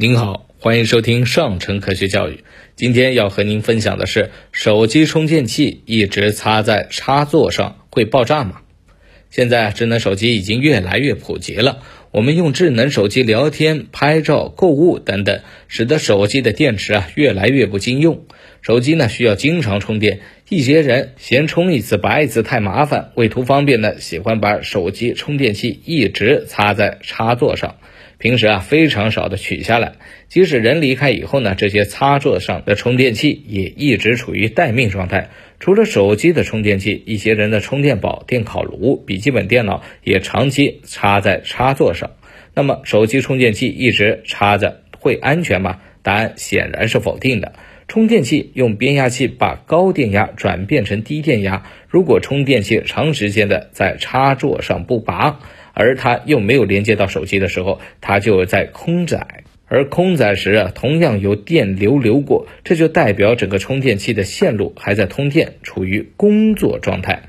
您好，欢迎收听上城科学教育。今天要和您分享的是，手机充电器一直插在插座上会爆炸吗？现在智能手机已经越来越普及了，我们用智能手机聊天、拍照、购物等等，使得手机的电池啊越来越不经用。手机呢需要经常充电，一些人嫌充一次拔一次太麻烦，为图方便呢，喜欢把手机充电器一直插在插座上。平时啊，非常少的取下来。即使人离开以后呢，这些插座上的充电器也一直处于待命状态。除了手机的充电器，一些人的充电宝、电烤炉、笔记本电脑也长期插在插座上。那么，手机充电器一直插着会安全吗？答案显然是否定的。充电器用变压器把高电压转变成低电压，如果充电器长时间的在插座上不拔。而它又没有连接到手机的时候，它就在空载，而空载时啊，同样有电流流过，这就代表整个充电器的线路还在通电，处于工作状态。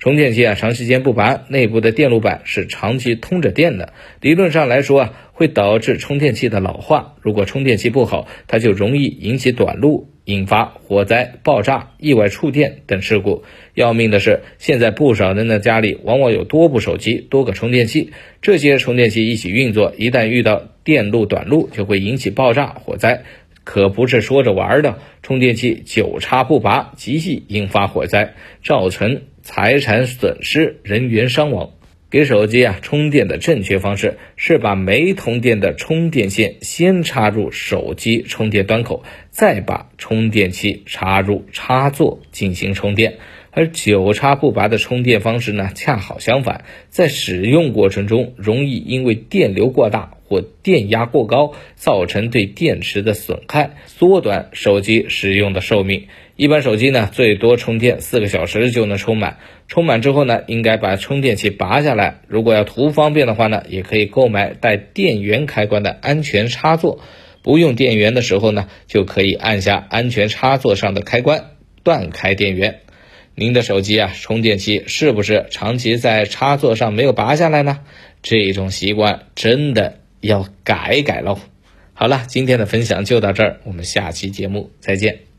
充电器啊，长时间不拔，内部的电路板是长期通着电的，理论上来说啊，会导致充电器的老化。如果充电器不好，它就容易引起短路。引发火灾、爆炸、意外触电等事故。要命的是，现在不少人的家里往往有多部手机、多个充电器，这些充电器一起运作，一旦遇到电路短路，就会引起爆炸、火灾，可不是说着玩的。充电器久插不拔，极易引发火灾，造成财产损失、人员伤亡。给手机啊充电的正确方式是把没通电的充电线先插入手机充电端口，再把充电器插入插座进行充电。而久插不拔的充电方式呢，恰好相反，在使用过程中容易因为电流过大或电压过高，造成对电池的损害，缩短手机使用的寿命。一般手机呢，最多充电四个小时就能充满。充满之后呢，应该把充电器拔下来。如果要图方便的话呢，也可以购买带电源开关的安全插座。不用电源的时候呢，就可以按下安全插座上的开关，断开电源。您的手机啊，充电器是不是长期在插座上没有拔下来呢？这种习惯真的要改改喽。好了，今天的分享就到这儿，我们下期节目再见。